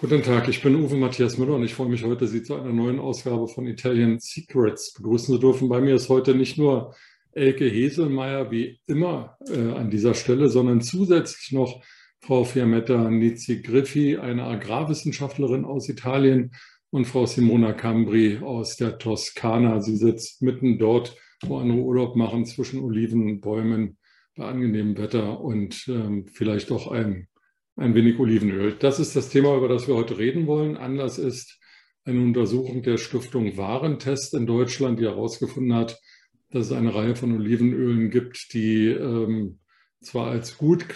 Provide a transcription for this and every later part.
Guten Tag, ich bin Uwe Matthias Müller und ich freue mich heute, Sie zu einer neuen Ausgabe von Italian Secrets begrüßen zu dürfen. Bei mir ist heute nicht nur Elke Heselmeier wie immer äh, an dieser Stelle, sondern zusätzlich noch Frau Fiammetta Nizi Griffi, eine Agrarwissenschaftlerin aus Italien und Frau Simona Cambri aus der Toskana. Sie sitzt mitten dort, wo andere Urlaub machen, zwischen Olivenbäumen bei angenehmem Wetter und ähm, vielleicht auch einem ein wenig Olivenöl. Das ist das Thema, über das wir heute reden wollen. Anlass ist eine Untersuchung der Stiftung Warentest in Deutschland, die herausgefunden hat, dass es eine Reihe von Olivenölen gibt, die ähm, zwar als gut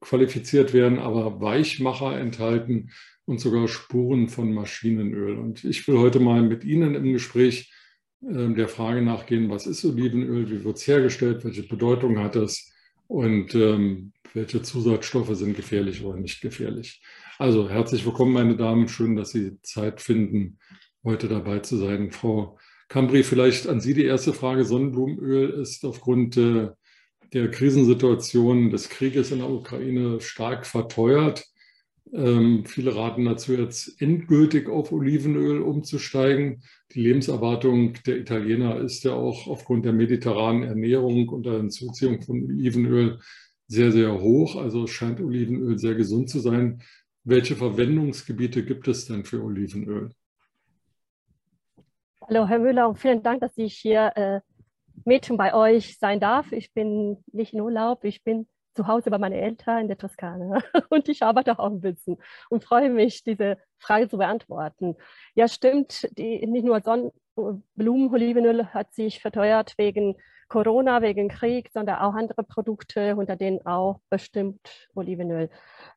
qualifiziert werden, aber Weichmacher enthalten und sogar Spuren von Maschinenöl. Und ich will heute mal mit Ihnen im Gespräch äh, der Frage nachgehen, was ist Olivenöl, wie wird es hergestellt, welche Bedeutung hat es und ähm, welche Zusatzstoffe sind gefährlich oder nicht gefährlich. Also herzlich willkommen, meine Damen. Schön, dass Sie Zeit finden, heute dabei zu sein. Frau Cambri, vielleicht an Sie die erste Frage. Sonnenblumenöl ist aufgrund äh, der Krisensituation des Krieges in der Ukraine stark verteuert. Ähm, viele raten dazu, jetzt endgültig auf Olivenöl umzusteigen. Die Lebenserwartung der Italiener ist ja auch aufgrund der mediterranen Ernährung und der Hinzuziehung von Olivenöl sehr, sehr hoch. Also scheint Olivenöl sehr gesund zu sein. Welche Verwendungsgebiete gibt es denn für Olivenöl? Hallo, Herr Müller, vielen Dank, dass ich hier äh, mit bei euch sein darf. Ich bin nicht in Urlaub, ich bin zu Hause bei meinen Eltern in der Toskana und ich arbeite auch ein bisschen und freue mich, diese Frage zu beantworten. Ja, stimmt, die, nicht nur Sonnenblumenolivenöl hat sich verteuert wegen Corona, wegen Krieg, sondern auch andere Produkte, unter denen auch bestimmt Olivenöl.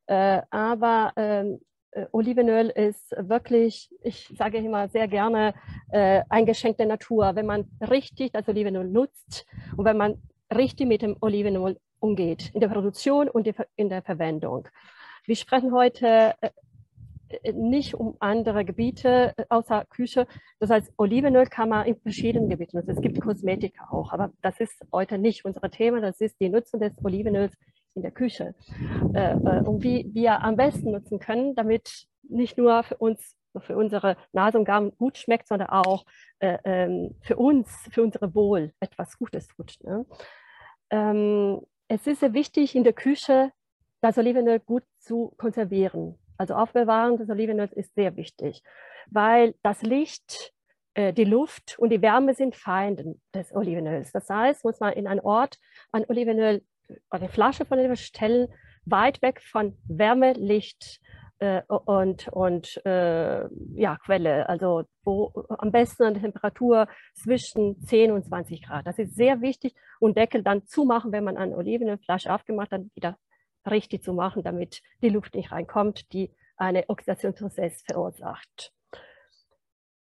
Äh, aber ähm, äh, Olivenöl ist wirklich, ich sage immer sehr gerne, äh, ein Geschenk der Natur. Wenn man richtig das Olivenöl nutzt und wenn man richtig mit dem Olivenöl umgeht, in der Produktion und in der Verwendung. Wir sprechen heute äh, äh, nicht um andere Gebiete äh, außer Küche. Das heißt, Olivenöl kann man in verschiedenen Gebieten nutzen. Es gibt Kosmetik auch, aber das ist heute nicht unser Thema. Das ist die Nutzung des Olivenöls in der Küche und wie wir am besten nutzen können, damit nicht nur für uns, für unsere Nase und Gaben gut schmeckt, sondern auch ähm, für uns, für unsere Wohl etwas Gutes tut. Ne? Es ist sehr wichtig, in der Küche das Olivenöl gut zu konservieren. Also Aufbewahren des Olivenöls ist sehr wichtig, weil das Licht, äh, die Luft und die Wärme sind Feinde des Olivenöls. Das heißt, muss man in einen Ort ein Olivenöl, eine Flasche von Olivenöl stellen, weit weg von Wärme, Licht äh, und, und äh, ja, Quelle, also wo am besten eine Temperatur zwischen 10 und 20 Grad. Das ist sehr wichtig und Deckel dann zumachen, wenn man eine Olivenölflasche aufgemacht hat, wieder richtig zu machen, damit die Luft nicht reinkommt, die einen Oxidationsprozess verursacht.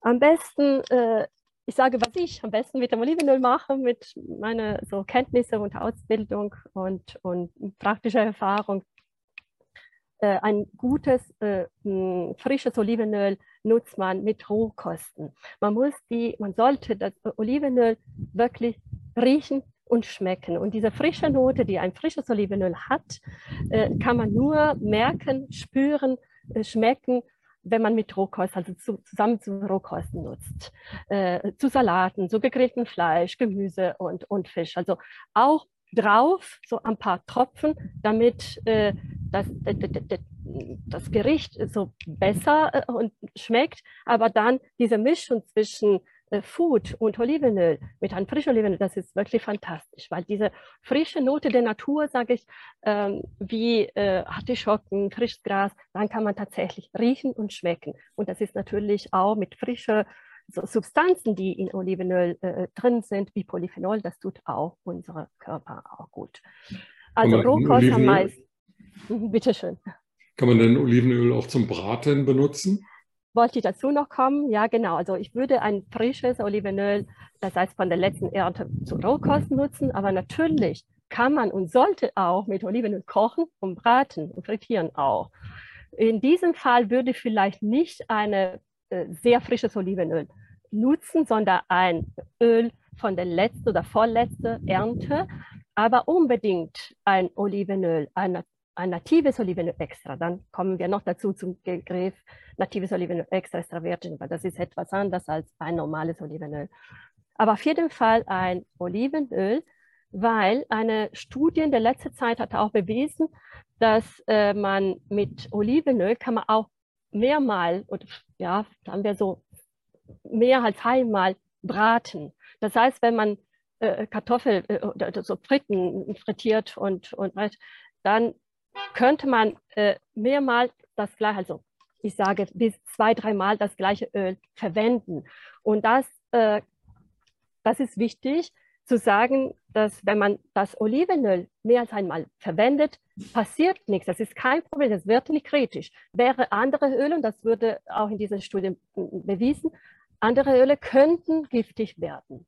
Am besten, äh, ich sage, was ich am besten mit dem Olivenöl mache, mit meiner so Kenntnisse und Ausbildung und, und praktischer Erfahrung, äh, ein gutes, äh, frisches Olivenöl nutzt man mit Rohkosten. Man muss die, man sollte das Olivenöl wirklich riechen und schmecken. Und diese frische Note, die ein frisches Olivenöl hat, äh, kann man nur merken, spüren, äh, schmecken, wenn man mit Rohkost, also zu, zusammen zu Rohkosten nutzt. Äh, zu Salaten, zu gegrilltem Fleisch, Gemüse und, und Fisch. Also auch drauf so ein paar Tropfen, damit äh, das, das, Gericht so besser äh, und schmeckt, aber dann diese Mischung zwischen äh, Food und Olivenöl mit einem frischen Olivenöl, das ist wirklich fantastisch, weil diese frische Note der Natur, sage ich, ähm, wie äh, Artischocken, frisches Gras, dann kann man tatsächlich riechen und schmecken. Und das ist natürlich auch mit frischen so Substanzen, die in Olivenöl äh, drin sind, wie Polyphenol, das tut auch unser Körper auch gut. Also Rohkost am meisten. Bitteschön. Kann man denn Olivenöl auch zum Braten benutzen? Wollte ich dazu noch kommen? Ja, genau. Also ich würde ein frisches Olivenöl, das heißt von der letzten Ernte, zu Rohkost nutzen, aber natürlich kann man und sollte auch mit Olivenöl kochen und braten und frittieren auch. In diesem Fall würde vielleicht nicht ein äh, sehr frisches Olivenöl nutzen, sondern ein Öl von der letzten oder vorletzten Ernte, aber unbedingt ein Olivenöl, ein, ein natives Olivenöl extra. Dann kommen wir noch dazu zum Begriff natives Olivenöl extra extra virgin, weil das ist etwas anders als ein normales Olivenöl. Aber auf jeden Fall ein Olivenöl, weil eine Studie in der letzten Zeit hat auch bewiesen, dass äh, man mit Olivenöl kann man auch mehrmal, oder ja, haben wir so mehr als einmal braten. Das heißt, wenn man äh, Kartoffel äh, oder so Fritten frittiert und, und dann könnte man äh, mehrmals das gleiche, also ich sage bis zwei, dreimal das gleiche Öl verwenden. Und das, äh, das ist wichtig zu sagen, dass wenn man das Olivenöl mehr als einmal verwendet, passiert nichts. Das ist kein Problem, das wird nicht kritisch. Wäre andere Öle, und das wurde auch in dieser Studie bewiesen, andere Öle könnten giftig werden.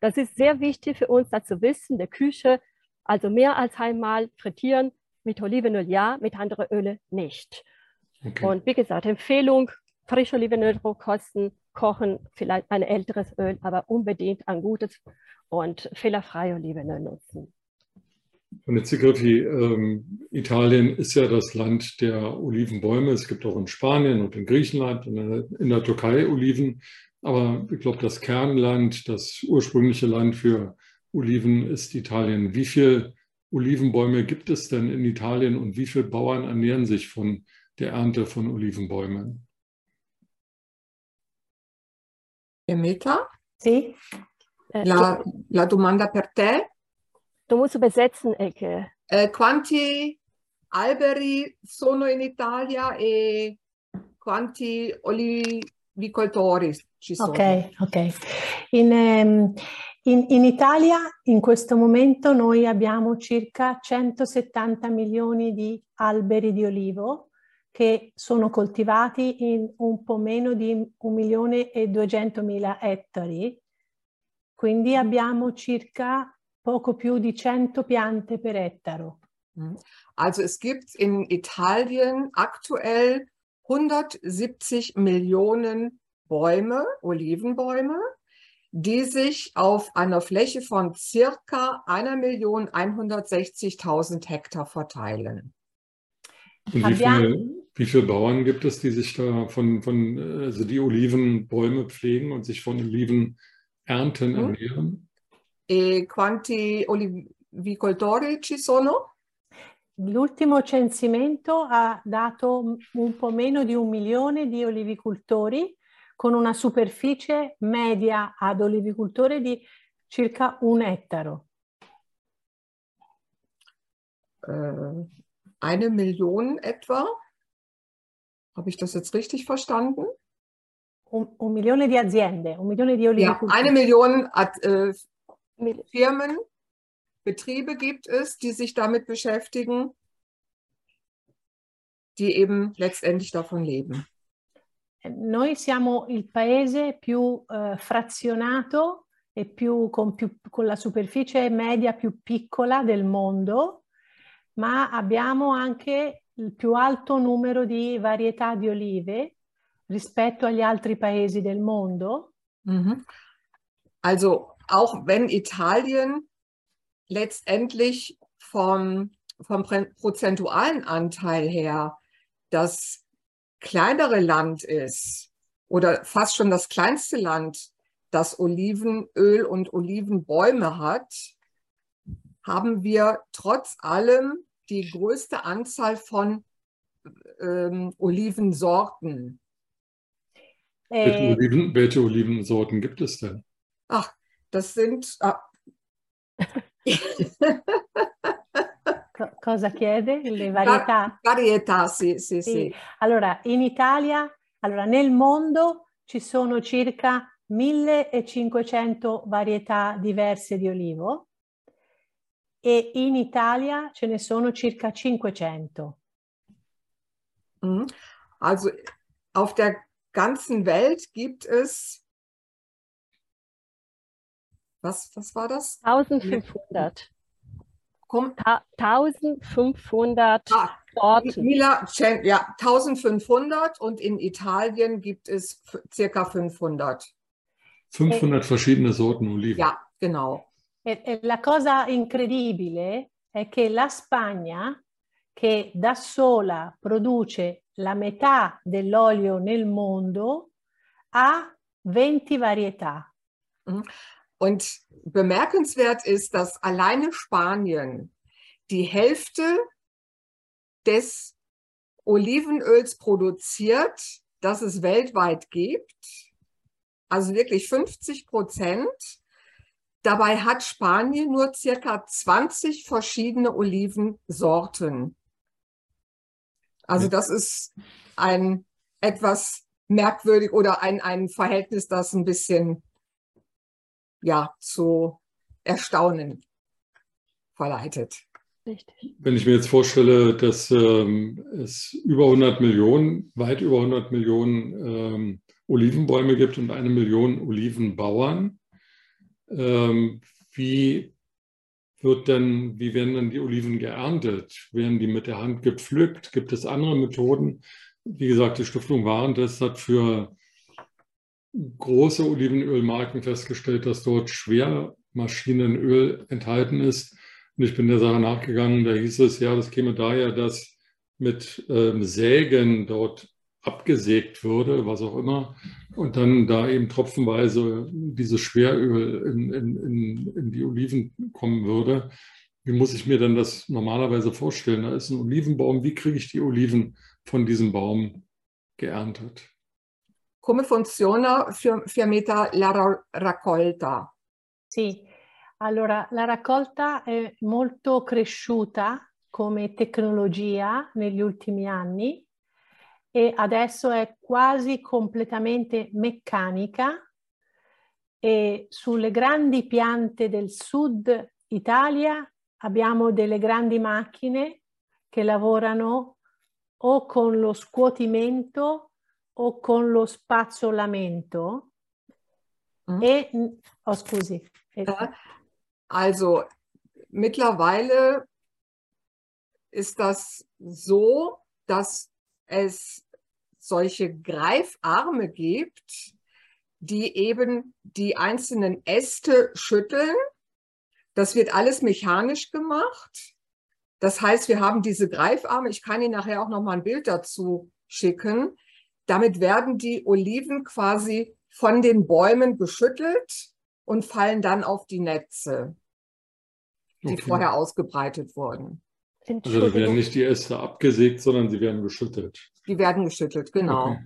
Das ist sehr wichtig für uns, das zu wissen, der Küche, also mehr als einmal frittieren, mit Olivenöl ja, mit anderen Öle nicht. Okay. Und wie gesagt, Empfehlung, frische Olivenöl kosten, kochen, vielleicht ein älteres Öl, aber unbedingt ein gutes und fehlerfreie Olivenöl nutzen. Und jetzt, Sigrifi, ähm, Italien ist ja das Land der Olivenbäume. Es gibt auch in Spanien und in Griechenland und in der Türkei Oliven. Aber ich glaube, das Kernland, das ursprüngliche Land für Oliven ist Italien. Wie viele Olivenbäume gibt es denn in Italien und wie viele Bauern ernähren sich von der Ernte von Olivenbäumen? Emeta? Sì. La, la domanda per te? Du musst übersetzen, Ecke. Eh, quanti alberi sono in Italia e quanti olivicoltori ci sono? Ok, ok. In, um, in, in, Italia in questo momento noi abbiamo circa 170 milioni di alberi di olivo che sono coltivati in un po' meno di un milione e 200 mila ettari. Quindi abbiamo circa poco più di 100 piante per ettaro. Mhm. Also es gibt in Italien aktuell 170 Millionen Bäume, Olivenbäume, die sich auf einer Fläche von circa 1.160.000 Hektar verteilen. Und wie viele, wie viele Bauern gibt es, die sich da von, von also die Olivenbäume pflegen und sich von Olivenernten hm. ernähren? E quanti olivicoltori ci sono? L'ultimo censimento ha dato un po' meno di un milione di olivicoltori con una superficie media ad olivicoltore di circa un ettaro. Äh, eine Million etwa? Habe ich das jetzt richtig verstanden? Un, un milione di aziende, un milione di. Ja, eine Million äh, Firmen, Betriebe gibt es, die sich damit beschäftigen, die eben letztendlich davon leben. Noi siamo il paese più eh, frazionato e più con, più, con la superficie media più piccola del mondo, ma abbiamo anche il più alto numero di varietà di olive rispetto agli altri paesi del mondo. Mhm. Also auch wenn Italien letztendlich vom, vom prozentualen Anteil her das kleinere Land ist oder fast schon das kleinste Land, das Olivenöl und Olivenbäume hat, haben wir trotz allem die größte Anzahl von ähm, Olivensorten. Welche, äh, Oliven, welche Olivensorten gibt es denn? Ach, das sind... Ah. Cosa chiede? Le varietà? Varietà, sì, sì, sì, sì. Allora, in Italia, allora, nel mondo ci sono circa 1500 varietà diverse di olivo e in Italia ce ne sono circa 500. Mhm. Also auf der ganzen Welt gibt es was, was war das? 1500. Komm. 1500 ah, Sorten. Mila, ja, 1500 und in Italien gibt es circa 500. 500 verschiedene Sorten Oliven. Ja, genau. E, e la cosa incredibile è che la Spagna, che da sola produce la metà dell'olio nel mondo, ha 20 Varietà. Mhm. Und bemerkenswert ist, dass alleine Spanien die Hälfte des Olivenöls produziert, das es weltweit gibt. Also wirklich 50 Prozent. Dabei hat Spanien nur circa 20 verschiedene Olivensorten. Also das ist ein etwas merkwürdig oder ein, ein Verhältnis, das ein bisschen ja, zu Erstaunen verleitet. Richtig. Wenn ich mir jetzt vorstelle, dass ähm, es über 100 Millionen, weit über 100 Millionen ähm, Olivenbäume gibt und eine Million Olivenbauern, ähm, wie wird denn, wie werden denn die Oliven geerntet? Werden die mit der Hand gepflückt? Gibt es andere Methoden? Wie gesagt, die Stiftung Warentest hat für große Olivenölmarken festgestellt, dass dort Schwermaschinenöl enthalten ist. Und ich bin der Sache nachgegangen, da hieß es, ja, das käme daher, dass mit ähm, Sägen dort abgesägt würde, was auch immer, und dann da eben tropfenweise dieses Schweröl in, in, in, in die Oliven kommen würde. Wie muss ich mir denn das normalerweise vorstellen? Da ist ein Olivenbaum, wie kriege ich die Oliven von diesem Baum geerntet? Come funziona Fiammetta la raccolta? Sì, allora la raccolta è molto cresciuta come tecnologia negli ultimi anni e adesso è quasi completamente meccanica e sulle grandi piante del sud Italia abbiamo delle grandi macchine che lavorano o con lo scuotimento o con lo spazzolamento mm. e oh, scusi. Also mittlerweile ist das so, dass es solche Greifarme gibt, die eben die einzelnen Äste schütteln. Das wird alles mechanisch gemacht. Das heißt, wir haben diese Greifarme. Ich kann Ihnen nachher auch noch mal ein Bild dazu schicken. Damit werden die Oliven quasi von den Bäumen geschüttelt und fallen dann auf die Netze, die okay. vorher ausgebreitet wurden. Also da werden nicht die Äste abgesägt, sondern sie werden geschüttelt. Die werden geschüttelt, genau. Okay.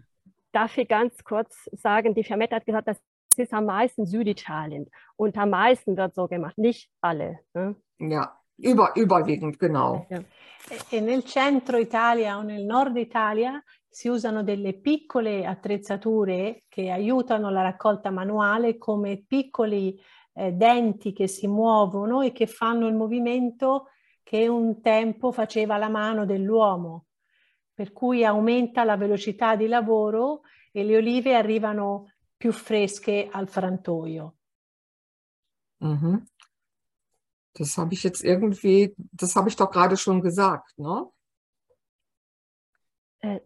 Darf ich ganz kurz sagen, die Fiametta hat gesagt, das ist am meisten Süditalien und am meisten wird so gemacht, nicht alle. Ne? Ja, über, überwiegend, genau. Ja. E nel centro Italia o nel nord Italia si usano delle piccole attrezzature che aiutano la raccolta manuale come piccoli eh, denti che si muovono e che fanno il movimento che un tempo faceva la mano dell'uomo, per cui aumenta la velocità di lavoro e le olive arrivano più fresche al frantoio. Mhm. Das habe ich jetzt irgendwie, das habe ich doch gerade schon gesagt, ne? Äh,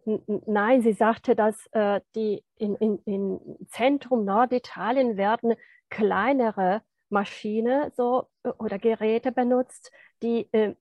nein, sie sagte, dass äh, die in, in, in Zentrum Norditalien werden kleinere Maschinen so, oder Geräte benutzt, die äh,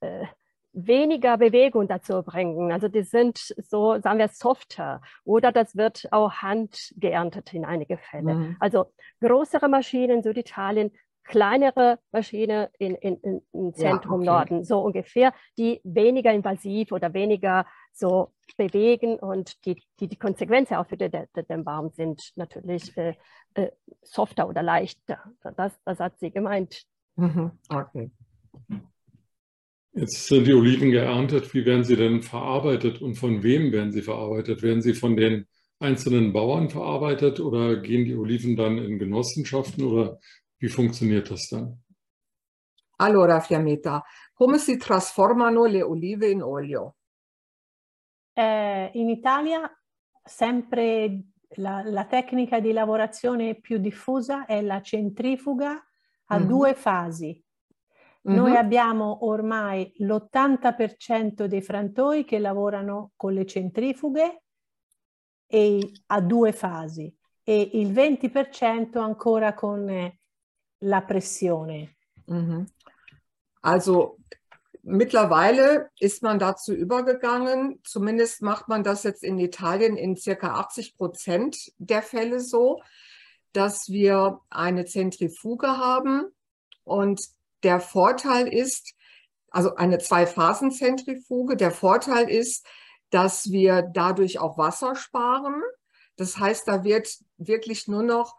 äh, weniger Bewegung dazu bringen. Also die sind so, sagen wir, softer oder das wird auch handgeerntet in einige Fälle. Mhm. Also größere Maschinen in Süditalien, kleinere Maschinen in, in, in Zentrum ja, okay. Norden, so ungefähr, die weniger invasiv oder weniger so bewegen und die, die, die Konsequenzen auch für den, den Baum sind natürlich äh, äh, softer oder leichter. Das, das hat sie gemeint. Mhm. Okay. Jetzt sind die Oliven geerntet. Wie werden sie denn verarbeitet und von wem werden sie verarbeitet? Werden sie von den einzelnen Bauern verarbeitet oder gehen die Oliven dann in Genossenschaften oder wie funktioniert das dann? Allora, Fiammetta, come si trasformano le olive in olio? Eh, in Italia sempre la, la, tecnica di lavorazione più diffusa è la centrifuga a mm-hmm. due fasi. Mm-hmm. Noi abbiamo ormai l'80% dei frantoi che lavorano con le centrifughe e a due fasi e il 20% ancora con la pressione. Mm-hmm. Also mittlerweile ist man dazu übergegangen, zumindest macht man das jetzt in Italien in circa 80 Prozent der Fälle so, dass wir eine Zentrifuge haben und der Vorteil ist, also eine Zwei-Phasen-Zentrifuge, der Vorteil ist, dass wir dadurch auch Wasser sparen. Das heißt, da wird wirklich nur noch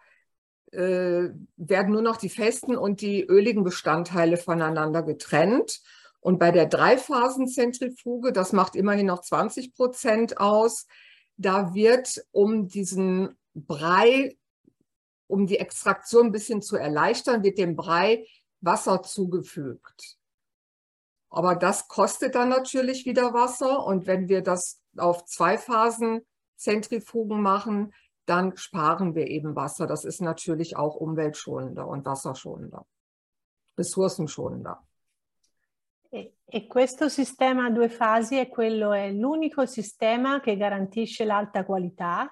äh, werden nur noch die festen und die öligen Bestandteile voneinander getrennt. Und bei der Dreiphasenzentrifuge, das macht immerhin noch 20 Prozent aus, da wird, um diesen Brei, um die Extraktion ein bisschen zu erleichtern, wird dem Brei Wasser zugefügt. Aber das kostet dann natürlich wieder Wasser. Und wenn wir das auf zwei Phasen Zentrifugen machen, dann sparen wir eben Wasser. Das ist natürlich auch umweltschonender und wasserschonender, ressourcenschonender. E, e questo sistema a due fasi è quello, è l'unico sistema che garantisce l'alta qualità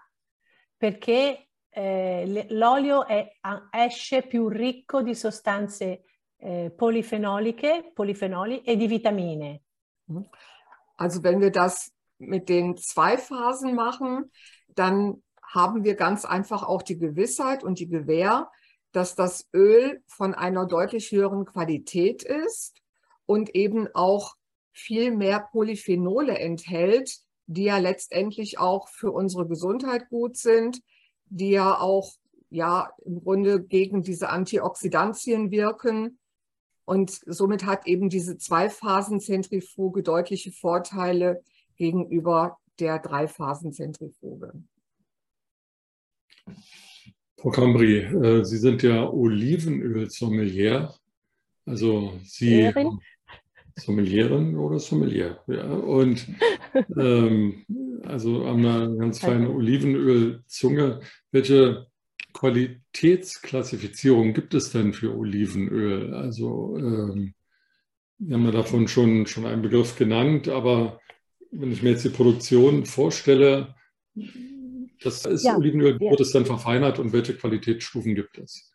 perché eh, l'olio è, esce più ricco di sostanze eh, polifenoliche, polifenoli e di vitamine. Mhm. Also wenn wir das mit den zwei Phasen machen, dann haben wir ganz einfach auch die Gewissheit und die Gewähr, dass das Öl von einer deutlich höheren Qualität ist und eben auch viel mehr Polyphenole enthält, die ja letztendlich auch für unsere Gesundheit gut sind, die ja auch ja im Grunde gegen diese Antioxidantien wirken. Und somit hat eben diese Zweiphasenzentrifuge deutliche Vorteile gegenüber der Dreiphasenzentrifuge. Frau Cambry, äh, Sie sind ja Olivenöl-Sommelier. Also Sie Sommelieren? Sommelierin oder Sommelier. Ja. Und ähm, also haben eine ganz feine Olivenölzunge. Welche Qualitätsklassifizierung gibt es denn für Olivenöl? Also ähm, wir haben ja davon schon, schon einen Begriff genannt, aber wenn ich mir jetzt die Produktion vorstelle, das ist ja, Olivenöl, ja. wird es dann verfeinert und welche Qualitätsstufen gibt es?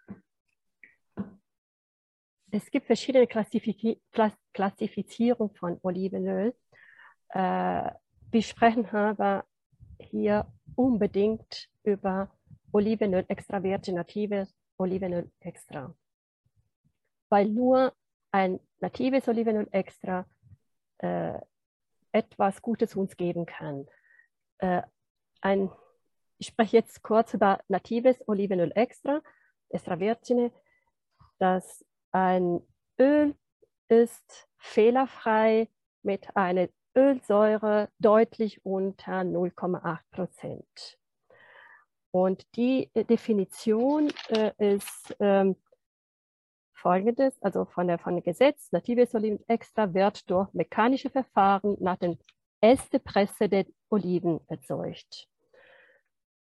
Es gibt verschiedene Klassifiz Klassifizierungen von Olivenöl. Äh, wir sprechen aber hier unbedingt über Olivenöl extra virgin, natives Olivenöl extra. Weil nur ein natives Olivenöl extra äh, etwas Gutes uns geben kann. Äh, ein ich spreche jetzt kurz über natives Olivenöl extra, extra virgine, das ein Öl ist fehlerfrei mit einer Ölsäure deutlich unter 0,8 Prozent. Und die Definition äh, ist ähm, folgendes, also von der, von dem Gesetz, natives Olivenöl extra wird durch mechanische Verfahren nach den Ästepresse der Oliven erzeugt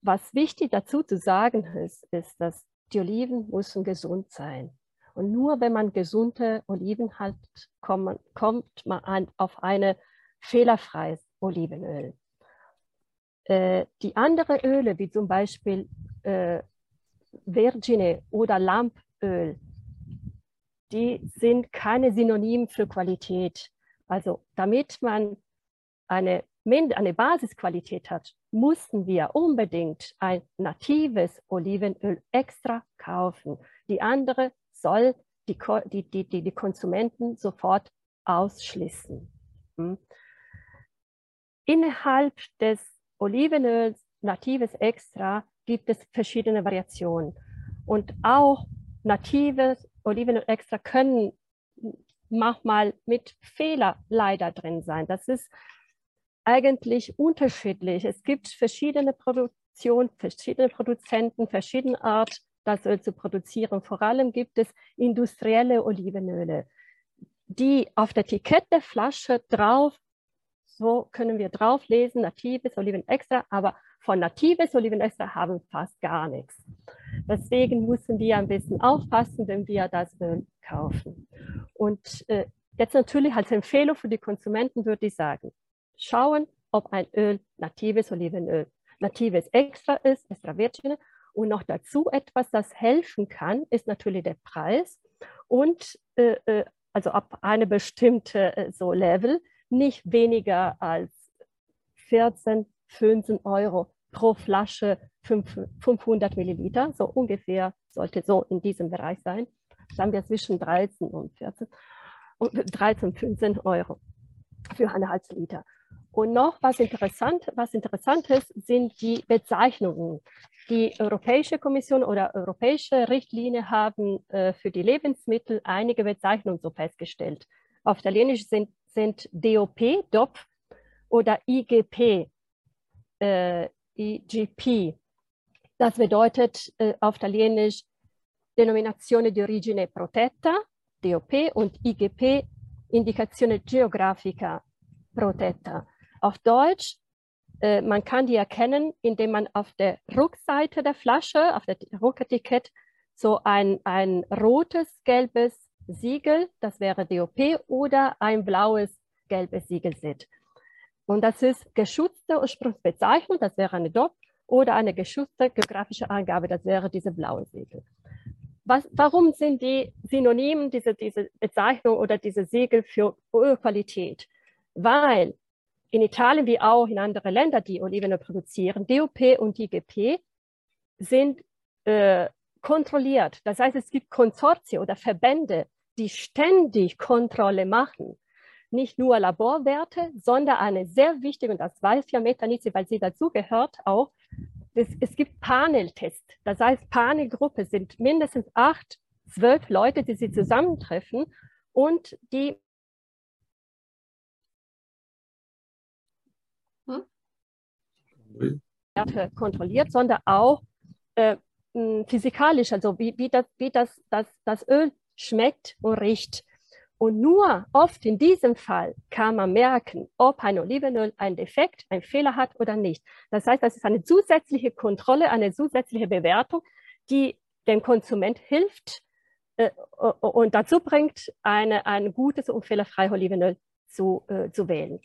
was wichtig dazu zu sagen ist, ist, dass die Oliven müssen gesund sein. Und nur wenn man gesunde Oliven hat, kommt, kommt man an, auf eine fehlerfreies Olivenöl. Äh, die anderen Öle, wie zum Beispiel äh, Virgine oder Lampöl, die sind keine Synonym für Qualität. Also damit man eine, eine Basisqualität hat, mussten wir unbedingt ein natives Olivenöl extra kaufen. Die andere soll die, die, die, die Konsumenten sofort ausschließen. Hm. Innerhalb des Olivenöls natives extra gibt es verschiedene Variationen. Und auch natives Olivenöl extra können manchmal mit Fehler leider drin sein. Das ist eigentlich unterschiedlich. Es gibt verschiedene Produktionen, verschiedene Produzenten, verschiedene Art, das Öl zu produzieren. Vor allem gibt es industrielle Olivenöle, die auf der Etikett der Flasche drauf, so können wir drauf lesen, natives Olivenextra, aber von natives Olivenextra haben fast gar nichts. Deswegen müssen wir ein bisschen aufpassen, wenn wir das Öl kaufen. Und äh, jetzt natürlich als Empfehlung für die Konsumenten würde ich sagen, schauen, ob ein Öl natives Olivenöl, natives extra ist, extra virgin. Und noch dazu etwas, das helfen kann, ist natürlich der Preis und äh, äh, also ab einem bestimmten äh, so Level, nicht weniger als 14, 15 Euro pro Flasche 500 Milliliter, so ungefähr sollte so in diesem Bereich sein. Sagen wir zwischen 13 und 14 und 13, 15 Euro für eine halbe Liter. Und noch was interessant, was interessant ist, sind die Bezeichnungen. Die Europäische Kommission oder europäische Richtlinie haben äh, für die Lebensmittel einige Bezeichnungen so festgestellt. Auf Italienisch sind, sind DOP, DOP oder IGP, äh, IGP. Das bedeutet äh, auf Italienisch Denominazione di origine protetta, DOP, und IGP, Indicazione geografica protetta. Auf Deutsch äh, man kann die erkennen, indem man auf der Rückseite der Flasche, auf der Rücketikett, so ein, ein rotes, gelbes Siegel, das wäre DOP, oder ein blaues, gelbes Siegel sieht. Und das ist geschützte Ursprungsbezeichnung, das wäre eine DOP, oder eine geschützte geografische Angabe, das wäre diese blaue Siegel. Was, warum sind die Synonymen, diese, diese Bezeichnung oder diese Siegel für Ölqualität? Weil in Italien wie auch in anderen Ländern, die Olivenöl produzieren, DOP und IGP sind äh, kontrolliert. Das heißt, es gibt Konsortien oder Verbände, die ständig Kontrolle machen. Nicht nur Laborwerte, sondern eine sehr wichtige, und das weiß ja Metanizi, weil sie dazu gehört auch, es, es gibt Paneltests. Das heißt, Panelgruppe sind mindestens acht, zwölf Leute, die sich zusammentreffen und die Werte kontrolliert, sondern auch äh, physikalisch, also wie, wie, das, wie das, das, das Öl schmeckt und riecht. Und nur oft in diesem Fall kann man merken, ob ein Olivenöl einen Defekt, einen Fehler hat oder nicht. Das heißt, das ist eine zusätzliche Kontrolle, eine zusätzliche Bewertung, die dem Konsument hilft äh, und dazu bringt, eine, ein gutes und fehlerfreies Olivenöl zu, äh, zu wählen.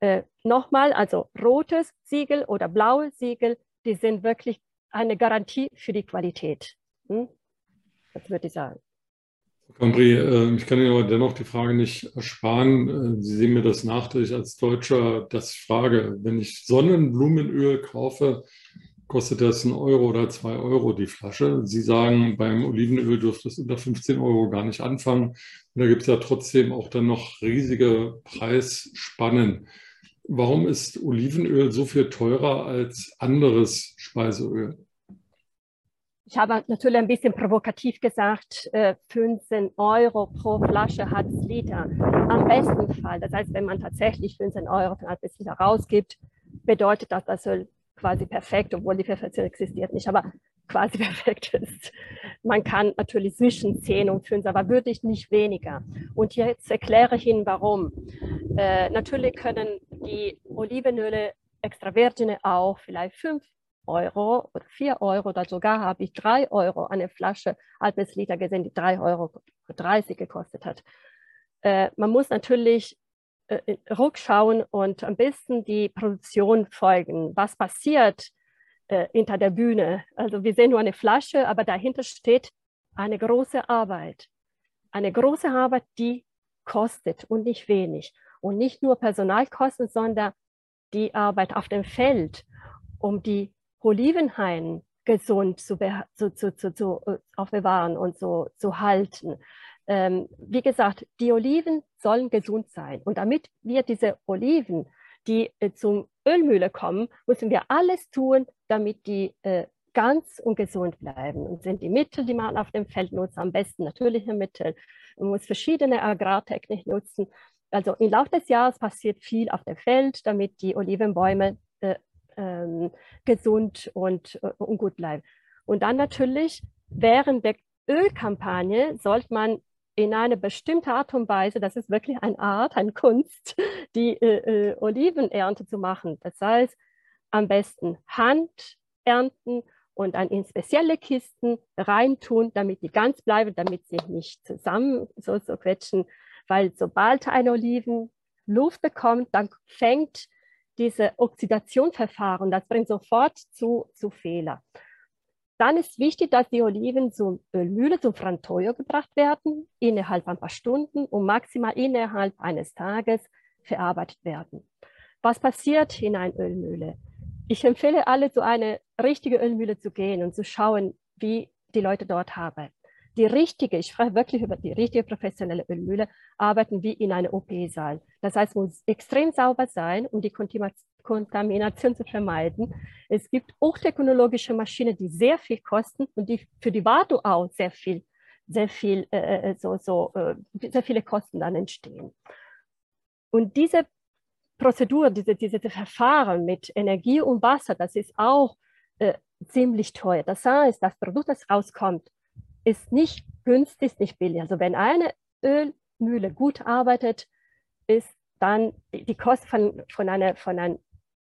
Äh, Nochmal, also rotes Siegel oder blaues Siegel, die sind wirklich eine Garantie für die Qualität. Hm? Das würde ich sagen. Cambri, äh, ich kann Ihnen aber dennoch die Frage nicht ersparen. Äh, Sie sehen mir das nachträglich als Deutscher, dass ich frage, wenn ich Sonnenblumenöl kaufe, kostet das ein Euro oder zwei Euro die Flasche. Sie sagen, beim Olivenöl dürfte es unter 15 Euro gar nicht anfangen. Und da gibt es ja trotzdem auch dann noch riesige Preisspannen. Warum ist Olivenöl so viel teurer als anderes Speiseöl? Ich habe natürlich ein bisschen provokativ gesagt, 15 äh, Euro pro Flasche halbes Liter. Am besten Fall, das heißt, wenn man tatsächlich 15 Euro für ein Liter rausgibt, bedeutet das, das Öl quasi perfekt, obwohl die Perfektion existiert nicht, aber quasi perfekt ist. Man kann natürlich zwischen 10 und 5, aber würde ich nicht weniger. Und jetzt erkläre ich Ihnen, warum. Äh, natürlich können die Olivenöle extravergine auch vielleicht 5 Euro oder 4 Euro oder sogar habe ich 3 Euro eine Flasche halbes Liter gesehen, die 3,30 Euro gekostet hat. Äh, man muss natürlich äh, äh, rückschauen und ein bisschen die Produktion folgen. Was passiert äh, hinter der Bühne? Also wir sehen nur eine Flasche, aber dahinter steht eine große Arbeit. Eine große Arbeit, die kostet und nicht wenig. Und nicht nur Personalkosten, sondern die Arbeit auf dem Feld, um die Olivenhainen gesund zu, zu, zu, zu, äh, aufbewahren und so zu halten. Ähm, wie gesagt, die Oliven sollen gesund sein. Und damit wir diese Oliven, die äh, zum Ölmühle kommen, müssen wir alles tun, damit die äh, ganz und gesund bleiben. Und sind die Mittel, die man auf dem Feld nutzt, am besten natürliche Mittel. Man muss verschiedene Agrartechniken nutzen. Also im Laufe des Jahres passiert viel auf dem Feld, damit die Olivenbäume äh, ähm, gesund und, äh, und gut bleiben. Und dann natürlich während der Ölkampagne sollte man in eine bestimmte Art und Weise, das ist wirklich eine Art, eine Kunst, die äh, äh, Olivenernte zu machen. Das heißt, am besten Hand ernten und dann in spezielle Kisten reintun, damit die ganz bleiben, damit sie nicht zusammen so, so quetschen. Weil sobald eine Oliven Luft bekommt, dann fängt diese Oxidationsverfahren, das bringt sofort zu, zu Fehler. Dann ist wichtig, dass die Oliven zur Ölmühle, zum Frantoio gebracht werden, innerhalb ein paar Stunden und maximal innerhalb eines Tages verarbeitet werden. Was passiert in einer Ölmühle? Ich empfehle alle, zu einer richtigen Ölmühle zu gehen und zu schauen, wie die Leute dort haben. Die richtige, ich spreche wirklich über die richtige professionelle Ölmühle, arbeiten wie in einem OP-Saal. Das heißt, muss extrem sauber sein, um die Kontamination zu vermeiden. Es gibt hochtechnologische Maschinen, die sehr viel kosten und die für die Wartung auch sehr viel, sehr viel, äh, äh, so, so, äh, sehr viele Kosten dann entstehen. Und diese Prozedur, diese, diese Verfahren mit Energie und Wasser, das ist auch äh, ziemlich teuer. Das heißt, das Produkt, das rauskommt, ist nicht günstig, nicht billig. Also wenn eine Ölmühle gut arbeitet, ist dann die Kosten von, von, einer, von einem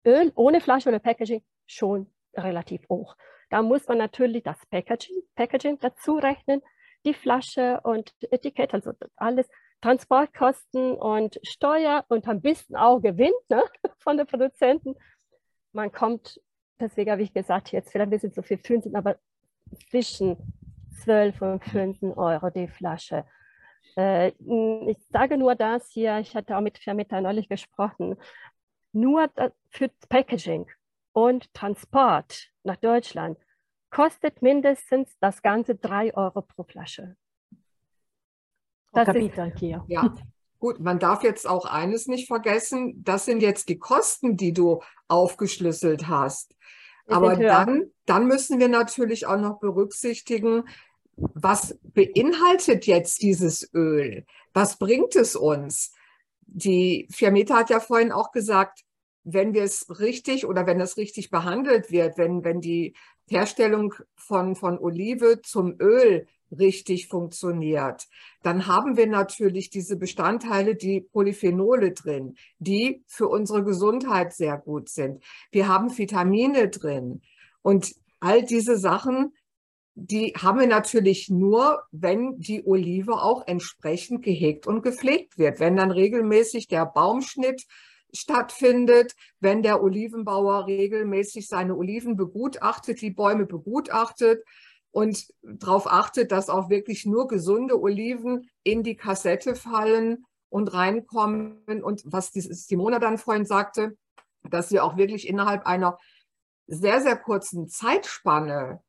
Öl ohne Flasche oder Packaging schon relativ hoch. Da muss man natürlich das Packaging, Packaging dazu rechnen, die Flasche und Etikett, also alles, Transportkosten und Steuer und ein bisschen auch Gewinn ne, von den Produzenten. Man kommt, deswegen habe ich gesagt, jetzt vielleicht ein bisschen zu viel 15, aber zwischen 12 und 15 Euro die Flasche. Äh, ich sage nur das hier, ich hatte auch mit Vermieter neulich gesprochen, nur für Packaging und Transport nach Deutschland kostet mindestens das Ganze 3 Euro pro Flasche. Das anch'io. Ja, gut, man darf jetzt auch eines nicht vergessen, das sind jetzt die Kosten, die du aufgeschlüsselt hast. Aber dann, dann müssen wir natürlich auch noch berücksichtigen, was beinhaltet jetzt dieses Öl? Was bringt es uns? Die Fiameta hat ja vorhin auch gesagt, wenn wir es richtig oder wenn es richtig behandelt wird, wenn, wenn die Herstellung von, von Olive zum Öl richtig funktioniert, dann haben wir natürlich diese Bestandteile, die Polyphenole drin, die für unsere Gesundheit sehr gut sind. Wir haben Vitamine drin und all diese Sachen die haben wir natürlich nur, wenn die Olive auch entsprechend gehegt und gepflegt wird. Wenn dann regelmäßig der Baumschnitt stattfindet, wenn der Olivenbauer regelmäßig seine Oliven begutachtet, die Bäume begutachtet und darauf achtet, dass auch wirklich nur gesunde Oliven in die Kassette fallen und reinkommen. Und was die Simona dann vorhin sagte, dass wir auch wirklich innerhalb einer sehr, sehr kurzen Zeitspanne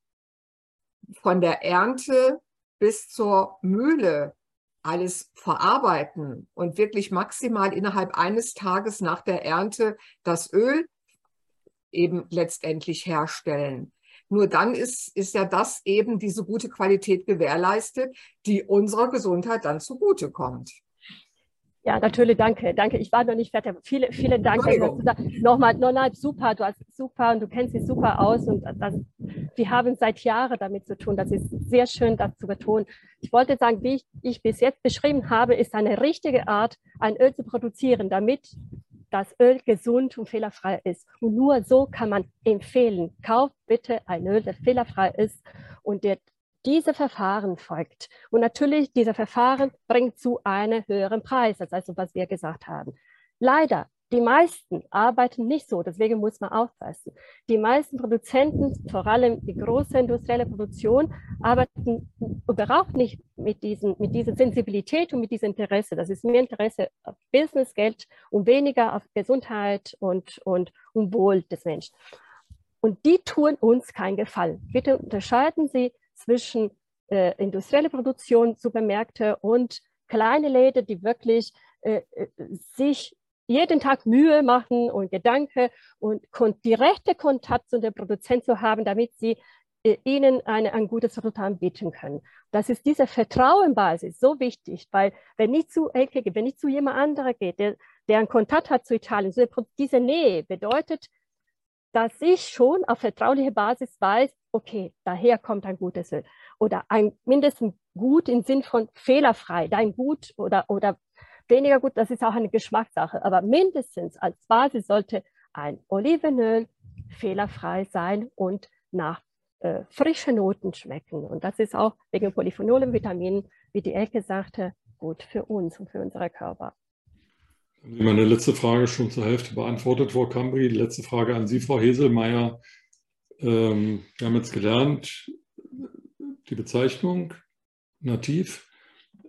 von der Ernte bis zur Mühle alles verarbeiten und wirklich maximal innerhalb eines Tages nach der Ernte das Öl eben letztendlich herstellen. Nur dann ist, ist ja das eben diese gute Qualität gewährleistet, die unserer Gesundheit dann zugute kommt. Ja, natürlich, danke, danke. Ich war noch nicht fertig. Viele, vielen Dank. Nochmal, nochmal, super, du hast super und du kennst dich super aus und das, wir haben seit Jahren damit zu tun. Das ist sehr schön, das zu betonen. Ich wollte sagen, wie ich, ich bis jetzt beschrieben habe, ist eine richtige Art, ein Öl zu produzieren, damit das Öl gesund und fehlerfrei ist. Und nur so kann man empfehlen, kauf bitte ein Öl, das fehlerfrei ist und der diese Verfahren folgt. Und natürlich, diese Verfahren bringt zu einem höheren Preis, als also was wir gesagt haben. Leider, die meisten arbeiten nicht so, deswegen muss man aufpassen. Die meisten Produzenten, vor allem die große industrielle Produktion, arbeiten überhaupt nicht mit, diesen, mit dieser Sensibilität und mit diesem Interesse. Das ist mehr Interesse auf Business, Geld und weniger auf Gesundheit und, und, und Wohl des Menschen. Und die tun uns keinen Gefallen. Bitte unterscheiden Sie zwischen äh, industrielle Produktion, Supermärkte und kleine Läden, die wirklich äh, äh sich jeden Tag Mühe machen und Gedanke und direkte Kontakt zu dem Produzenten zu haben, damit sie äh, ihnen eine, ein gutes Resultat bieten können. Das ist diese Vertrauenbasis so wichtig, weil wenn ich zu Elke gehe, wenn ich zu jemand anderem gehe, der, der einen Kontakt hat zu Italien, diese Nähe bedeutet, dass ich schon auf vertraulicher Basis weiß, okay, daher kommt ein gutes Öl. Oder ein mindestens gut im Sinn von fehlerfrei, dein Gut oder, oder weniger gut, das ist auch eine Geschmackssache. Aber mindestens als Basis sollte ein Olivenöl fehlerfrei sein und nach äh, frischen Noten schmecken. Und das ist auch wegen Polyphenolen, Vitaminen, wie die Elke sagte, gut für uns und für unsere Körper. Meine letzte Frage schon zur Hälfte beantwortet, Frau Cambri. Die letzte Frage an Sie, Frau Heselmeier ähm, wir haben jetzt gelernt, die Bezeichnung nativ,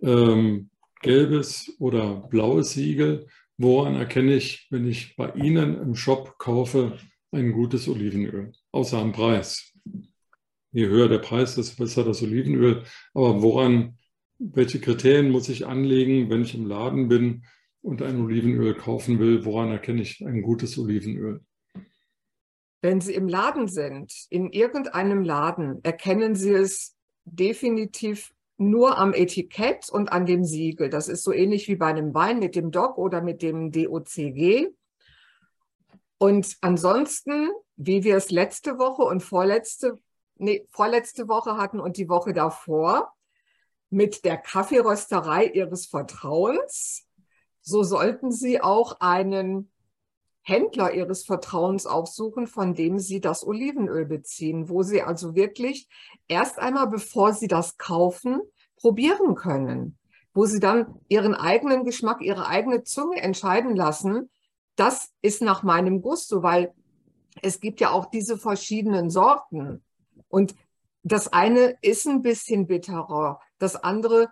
ähm, gelbes oder blaues Siegel. Woran erkenne ich, wenn ich bei Ihnen im Shop kaufe, ein gutes Olivenöl? Außer am Preis. Je höher der Preis, desto besser das Olivenöl. Aber woran, welche Kriterien muss ich anlegen, wenn ich im Laden bin und ein Olivenöl kaufen will? Woran erkenne ich ein gutes Olivenöl? Wenn Sie im Laden sind, in irgendeinem Laden, erkennen Sie es definitiv nur am Etikett und an dem Siegel. Das ist so ähnlich wie bei einem Wein mit dem DOC oder mit dem DOCG. Und ansonsten, wie wir es letzte Woche und vorletzte, nee, vorletzte Woche hatten und die Woche davor, mit der Kaffeerösterei Ihres Vertrauens, so sollten Sie auch einen Händler Ihres Vertrauens aufsuchen, von dem Sie das Olivenöl beziehen, wo Sie also wirklich erst einmal, bevor Sie das kaufen, probieren können, wo Sie dann Ihren eigenen Geschmack, Ihre eigene Zunge entscheiden lassen, das ist nach meinem Gusto, weil es gibt ja auch diese verschiedenen Sorten. Und das eine ist ein bisschen bitterer, das andere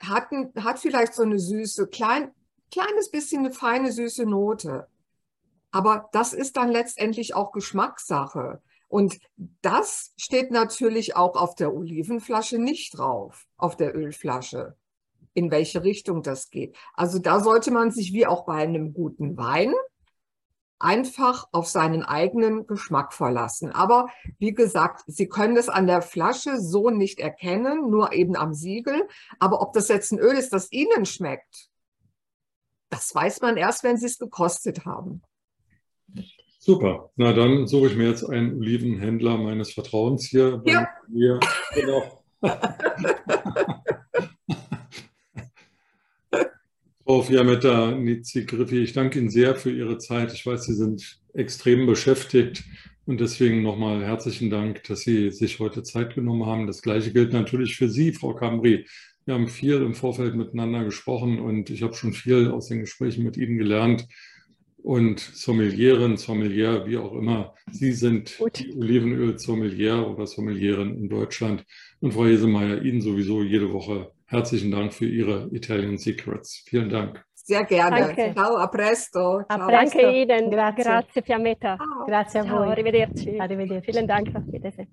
hat, hat vielleicht so eine süße, klein, kleines bisschen eine feine süße Note. Aber das ist dann letztendlich auch Geschmackssache. Und das steht natürlich auch auf der Olivenflasche nicht drauf, auf der Ölflasche, in welche Richtung das geht. Also da sollte man sich wie auch bei einem guten Wein einfach auf seinen eigenen Geschmack verlassen. Aber wie gesagt, Sie können es an der Flasche so nicht erkennen, nur eben am Siegel. Aber ob das jetzt ein Öl ist, das Ihnen schmeckt, das weiß man erst, wenn Sie es gekostet haben. Super. Na dann suche ich mir jetzt einen Olivenhändler meines Vertrauens hier. Ja. Mir. Genau. Frau Fiametta Nizi-Griffi, ich danke Ihnen sehr für Ihre Zeit. Ich weiß, Sie sind extrem beschäftigt und deswegen nochmal herzlichen Dank, dass Sie sich heute Zeit genommen haben. Das Gleiche gilt natürlich für Sie, Frau Cambri. Wir haben viel im Vorfeld miteinander gesprochen und ich habe schon viel aus den Gesprächen mit Ihnen gelernt und Sommelierin, Sommelier, wie auch immer. Sie sind Olivenöl-Sommelier oder Sommelierin in Deutschland. Und Frau Hesemeyer, Ihnen sowieso jede Woche herzlichen Dank für Ihre Italian Secrets. Vielen Dank. Sehr gerne. Danke. Ciao, a presto. A Ciao. presto. Danke Ihnen. Grazie. Grazie Fiammetta. Ciao. Grazie a Ciao, voi. arrivederci. Arrivederci. Vielen Dank. Auf Wiedersehen.